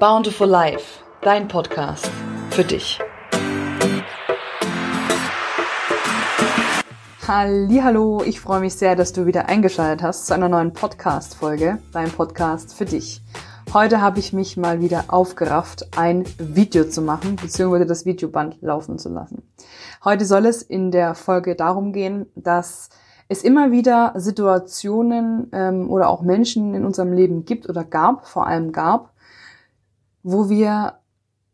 Bountiful Life, dein Podcast für dich. Hallo, ich freue mich sehr, dass du wieder eingeschaltet hast zu einer neuen Podcast Folge, dein Podcast für dich. Heute habe ich mich mal wieder aufgerafft, ein Video zu machen, beziehungsweise das Videoband laufen zu lassen. Heute soll es in der Folge darum gehen, dass es immer wieder Situationen ähm, oder auch Menschen in unserem Leben gibt oder gab, vor allem gab, wo wir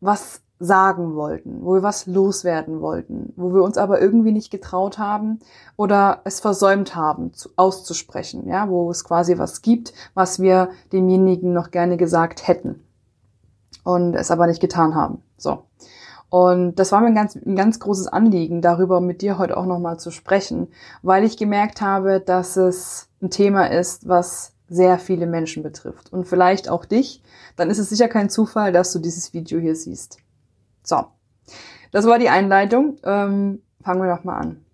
was sagen wollten, wo wir was loswerden wollten, wo wir uns aber irgendwie nicht getraut haben oder es versäumt haben zu, auszusprechen, ja, wo es quasi was gibt, was wir demjenigen noch gerne gesagt hätten und es aber nicht getan haben. So. Und das war mir ein ganz, ein ganz großes Anliegen, darüber mit dir heute auch nochmal zu sprechen, weil ich gemerkt habe, dass es ein Thema ist, was sehr viele Menschen betrifft und vielleicht auch dich, dann ist es sicher kein Zufall, dass du dieses Video hier siehst. So, das war die Einleitung. Ähm, fangen wir doch mal an.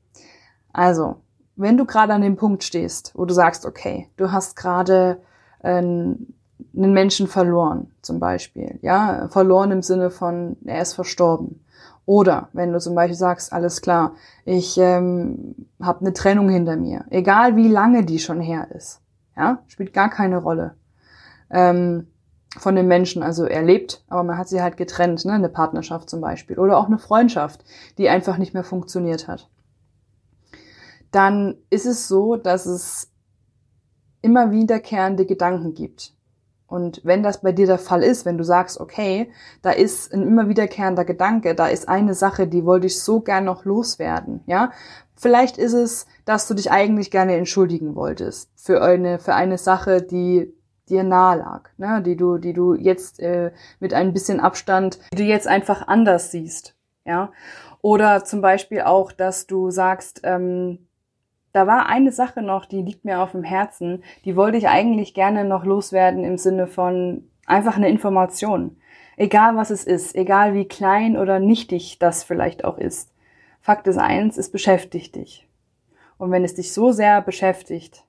Also, wenn du gerade an dem Punkt stehst, wo du sagst, okay, du hast gerade ähm, einen Menschen verloren, zum Beispiel, ja, verloren im Sinne von, er ist verstorben. Oder wenn du zum Beispiel sagst, alles klar, ich ähm, habe eine Trennung hinter mir, egal wie lange die schon her ist, ja, spielt gar keine Rolle. Ähm, von dem Menschen, also er lebt, aber man hat sie halt getrennt, ne, eine Partnerschaft zum Beispiel oder auch eine Freundschaft, die einfach nicht mehr funktioniert hat. Dann ist es so, dass es immer wiederkehrende Gedanken gibt. Und wenn das bei dir der Fall ist, wenn du sagst, okay, da ist ein immer wiederkehrender Gedanke, da ist eine Sache, die wollte ich so gern noch loswerden, ja. Vielleicht ist es, dass du dich eigentlich gerne entschuldigen wolltest für eine, für eine Sache, die dir nahe lag, ne? die du, die du jetzt äh, mit ein bisschen Abstand, die du jetzt einfach anders siehst, ja. Oder zum Beispiel auch, dass du sagst, ähm, da war eine Sache noch, die liegt mir auf dem Herzen, die wollte ich eigentlich gerne noch loswerden im Sinne von einfach eine Information. Egal was es ist, egal wie klein oder nichtig das vielleicht auch ist. Fakt ist eins, es beschäftigt dich. Und wenn es dich so sehr beschäftigt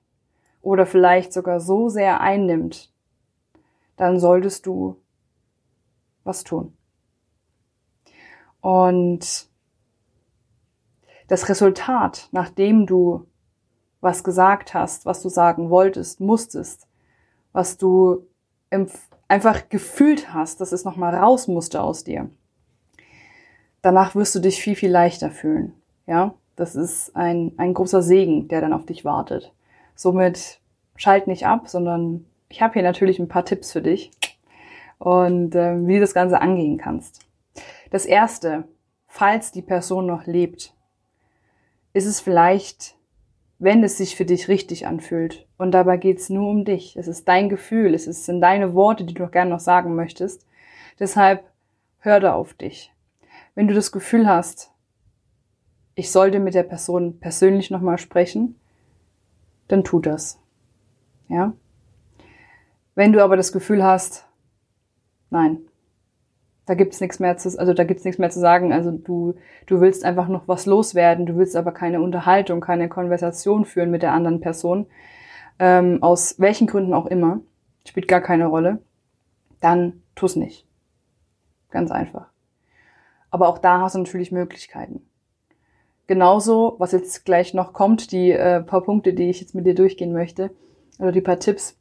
oder vielleicht sogar so sehr einnimmt, dann solltest du was tun. Und das Resultat, nachdem du was gesagt hast, was du sagen wolltest, musstest, was du einfach gefühlt hast, dass es nochmal raus musste aus dir. Danach wirst du dich viel, viel leichter fühlen. Ja, das ist ein, ein großer Segen, der dann auf dich wartet. Somit schalt nicht ab, sondern ich habe hier natürlich ein paar Tipps für dich und äh, wie du das Ganze angehen kannst. Das erste, falls die Person noch lebt, ist es vielleicht wenn es sich für dich richtig anfühlt. Und dabei geht's nur um dich. Es ist dein Gefühl, es sind deine Worte, die du gerne noch sagen möchtest. Deshalb hör da auf dich. Wenn du das Gefühl hast, ich sollte mit der Person persönlich nochmal sprechen, dann tu das. Ja? Wenn du aber das Gefühl hast, nein, da gibt's nichts mehr zu, also da gibt's nichts mehr zu sagen. Also du, du willst einfach noch was loswerden, du willst aber keine Unterhaltung, keine Konversation führen mit der anderen Person, ähm, aus welchen Gründen auch immer, spielt gar keine Rolle, dann tu's nicht. Ganz einfach. Aber auch da hast du natürlich Möglichkeiten. Genauso, was jetzt gleich noch kommt, die äh, paar Punkte, die ich jetzt mit dir durchgehen möchte, oder die paar Tipps,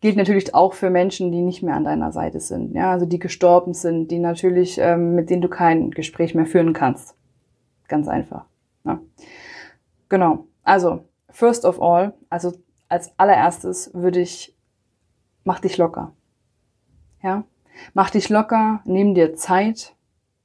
gilt natürlich auch für Menschen, die nicht mehr an deiner Seite sind, ja, also die gestorben sind, die natürlich, ähm, mit denen du kein Gespräch mehr führen kannst. Ganz einfach. Ja. Genau. Also, first of all, also als allererstes würde ich, mach dich locker. Ja, mach dich locker, nimm dir Zeit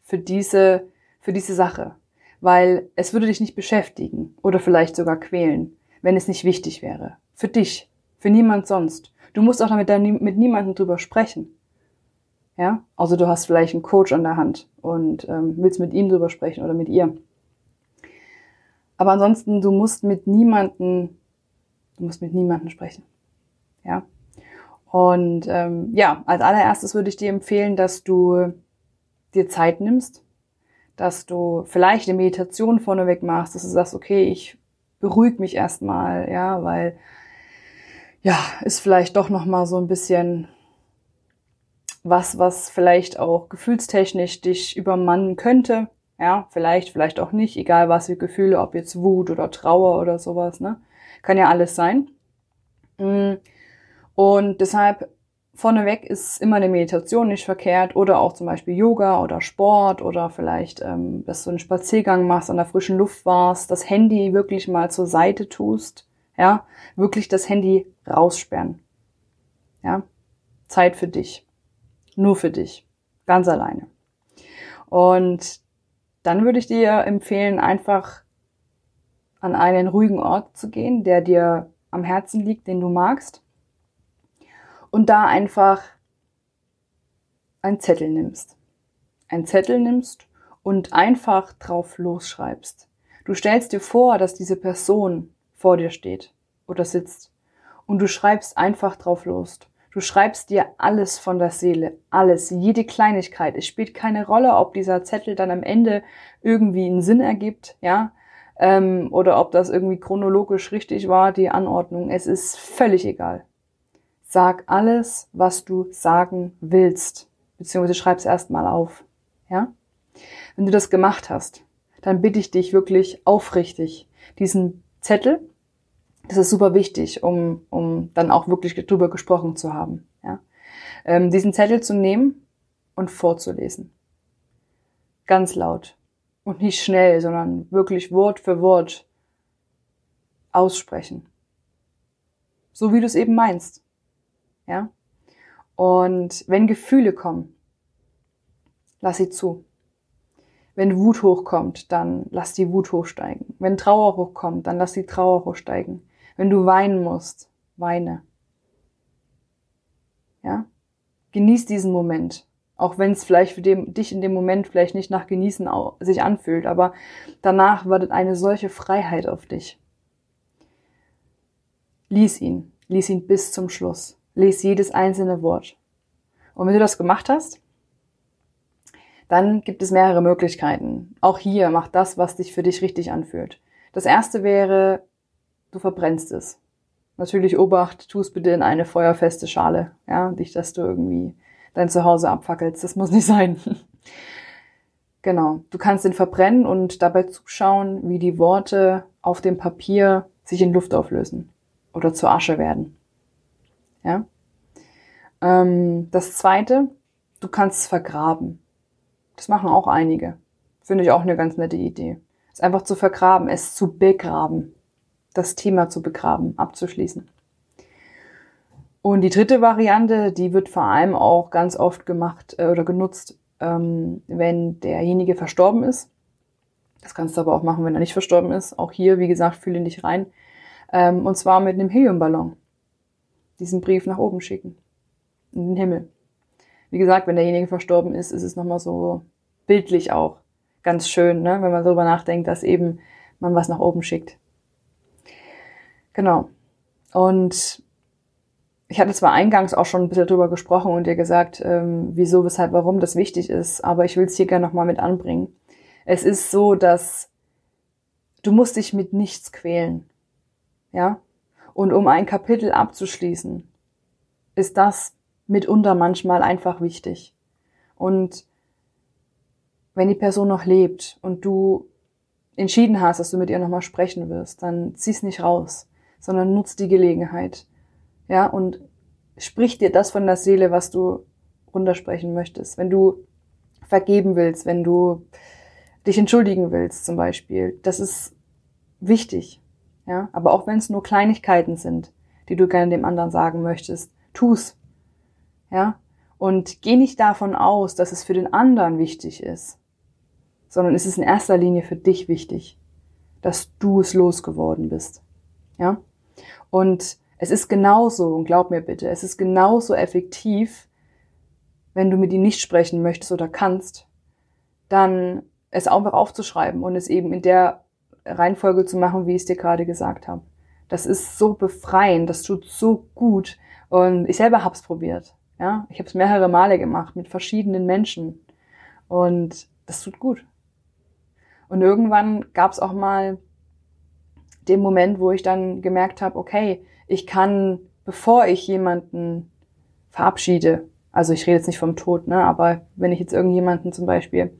für diese, für diese Sache, weil es würde dich nicht beschäftigen oder vielleicht sogar quälen, wenn es nicht wichtig wäre. Für dich, für niemand sonst. Du musst auch damit mit niemandem drüber sprechen. Ja, also du hast vielleicht einen Coach an der Hand und ähm, willst mit ihm drüber sprechen oder mit ihr. Aber ansonsten, du musst mit niemanden, du musst mit niemanden sprechen. Ja. Und ähm, ja, als allererstes würde ich dir empfehlen, dass du dir Zeit nimmst, dass du vielleicht eine Meditation vorneweg machst, dass du sagst, okay, ich beruhige mich erstmal, ja, weil ja, ist vielleicht doch noch mal so ein bisschen was, was vielleicht auch gefühlstechnisch dich übermannen könnte. Ja, vielleicht, vielleicht auch nicht, egal was für Gefühle, ob jetzt Wut oder Trauer oder sowas, ne? Kann ja alles sein. Mm. Und deshalb vorneweg ist immer eine Meditation nicht verkehrt oder auch zum Beispiel Yoga oder Sport oder vielleicht, ähm, dass du einen Spaziergang machst, an der frischen Luft warst, das Handy wirklich mal zur Seite tust, ja, wirklich das Handy raussperren, ja, Zeit für dich, nur für dich, ganz alleine. Und dann würde ich dir empfehlen, einfach an einen ruhigen Ort zu gehen, der dir am Herzen liegt, den du magst und da einfach einen Zettel nimmst. Einen Zettel nimmst und einfach drauf losschreibst. Du stellst dir vor, dass diese Person vor dir steht oder sitzt und du schreibst einfach drauf los. Du schreibst dir alles von der Seele, alles, jede Kleinigkeit. Es spielt keine Rolle, ob dieser Zettel dann am Ende irgendwie einen Sinn ergibt, ja, ähm, oder ob das irgendwie chronologisch richtig war, die Anordnung. Es ist völlig egal. Sag alles, was du sagen willst, beziehungsweise schreib's erstmal auf. Ja? Wenn du das gemacht hast, dann bitte ich dich wirklich aufrichtig, diesen Zettel, das ist super wichtig, um, um dann auch wirklich drüber gesprochen zu haben, ja? Ähm, diesen Zettel zu nehmen und vorzulesen. Ganz laut. Und nicht schnell, sondern wirklich Wort für Wort aussprechen. So wie du es eben meinst. Ja? Und wenn Gefühle kommen, lass sie zu. Wenn Wut hochkommt, dann lass die Wut hochsteigen. Wenn Trauer hochkommt, dann lass die Trauer hochsteigen. Wenn du weinen musst, weine. Ja? Genieß diesen Moment. Auch wenn es vielleicht für dem, dich in dem Moment vielleicht nicht nach Genießen sich anfühlt, aber danach wartet eine solche Freiheit auf dich. Lies ihn, lies ihn bis zum Schluss. Lies jedes einzelne Wort. Und wenn du das gemacht hast, dann gibt es mehrere Möglichkeiten. Auch hier mach das, was dich für dich richtig anfühlt. Das erste wäre, du verbrennst es. Natürlich Obacht, tu es bitte in eine feuerfeste Schale. Ja, nicht, dass du irgendwie dein Zuhause abfackelst. Das muss nicht sein. genau. Du kannst ihn verbrennen und dabei zuschauen, wie die Worte auf dem Papier sich in Luft auflösen oder zur Asche werden. Ja? Ähm, das zweite, du kannst es vergraben. Das machen auch einige. Finde ich auch eine ganz nette Idee. Es einfach zu vergraben, es zu begraben. Das Thema zu begraben, abzuschließen. Und die dritte Variante, die wird vor allem auch ganz oft gemacht äh, oder genutzt, ähm, wenn derjenige verstorben ist. Das kannst du aber auch machen, wenn er nicht verstorben ist. Auch hier, wie gesagt, fühle dich rein. Ähm, und zwar mit einem Heliumballon diesen Brief nach oben schicken. In den Himmel. Wie gesagt, wenn derjenige verstorben ist, ist es nochmal so bildlich auch ganz schön, ne? wenn man darüber nachdenkt, dass eben man was nach oben schickt. Genau. Und ich hatte zwar eingangs auch schon ein bisschen drüber gesprochen und dir gesagt, ähm, wieso, weshalb, warum das wichtig ist, aber ich will es hier gerne nochmal mit anbringen. Es ist so, dass du musst dich mit nichts quälen. Ja? Und um ein Kapitel abzuschließen, ist das mitunter manchmal einfach wichtig. Und wenn die Person noch lebt und du entschieden hast, dass du mit ihr nochmal sprechen wirst, dann zieh's nicht raus, sondern nutz die Gelegenheit. Ja, und sprich dir das von der Seele, was du runtersprechen möchtest. Wenn du vergeben willst, wenn du dich entschuldigen willst zum Beispiel, das ist wichtig. Ja, aber auch wenn es nur Kleinigkeiten sind, die du gerne dem anderen sagen möchtest, tu's. Ja, und geh nicht davon aus, dass es für den anderen wichtig ist, sondern es ist in erster Linie für dich wichtig, dass du es losgeworden bist. Ja, und es ist genauso, und glaub mir bitte, es ist genauso effektiv, wenn du mit ihm nicht sprechen möchtest oder kannst, dann es einfach aufzuschreiben und es eben in der Reihenfolge zu machen, wie ich es dir gerade gesagt habe. Das ist so befreiend, das tut so gut. Und ich selber habe es probiert. Ja, ich habe es mehrere Male gemacht mit verschiedenen Menschen. Und das tut gut. Und irgendwann gab es auch mal den Moment, wo ich dann gemerkt habe, okay, ich kann, bevor ich jemanden verabschiede, Also ich rede jetzt nicht vom Tod, ne? Aber wenn ich jetzt irgendjemanden zum Beispiel,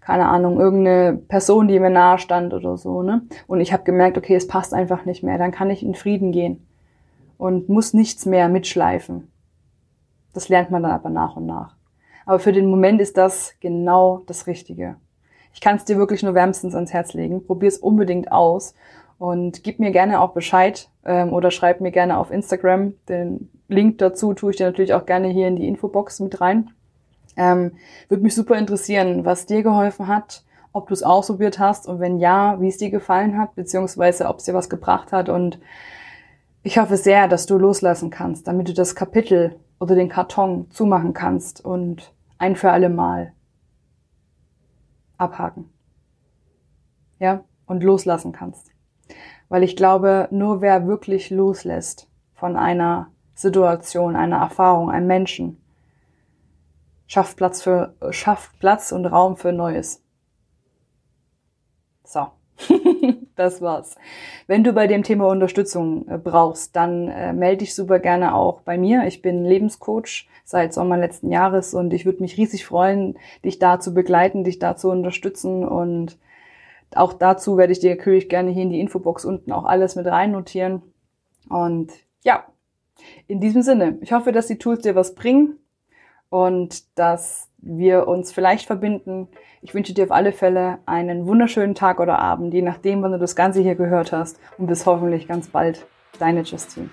keine Ahnung, irgendeine Person, die mir nahe stand oder so, ne? Und ich habe gemerkt, okay, es passt einfach nicht mehr, dann kann ich in Frieden gehen und muss nichts mehr mitschleifen. Das lernt man dann aber nach und nach. Aber für den Moment ist das genau das Richtige. Ich kann es dir wirklich nur wärmstens ans Herz legen. Probier es unbedingt aus und gib mir gerne auch Bescheid ähm, oder schreib mir gerne auf Instagram. Den Link dazu tue ich dir natürlich auch gerne hier in die Infobox mit rein. Ähm, Würde mich super interessieren, was dir geholfen hat, ob du es ausprobiert hast und wenn ja, wie es dir gefallen hat, beziehungsweise ob es dir was gebracht hat. Und ich hoffe sehr, dass du loslassen kannst, damit du das Kapitel oder den Karton zumachen kannst und ein für alle Mal abhaken. Ja, und loslassen kannst. Weil ich glaube, nur wer wirklich loslässt von einer Situation, einer Erfahrung, einem Menschen, schafft Platz für, schafft Platz und Raum für Neues. So. das war's. Wenn du bei dem Thema Unterstützung äh, brauchst, dann äh, melde dich super gerne auch bei mir. Ich bin Lebenscoach seit Sommer letzten Jahres und ich würde mich riesig freuen, dich da zu begleiten, dich da zu unterstützen und auch dazu werde ich dir natürlich gerne hier in die Infobox unten auch alles mit rein notieren. Und ja, in diesem Sinne, ich hoffe, dass die Tools dir was bringen und dass wir uns vielleicht verbinden. Ich wünsche dir auf alle Fälle einen wunderschönen Tag oder Abend, je nachdem, wann du das Ganze hier gehört hast. Und bis hoffentlich ganz bald. Deine Justine.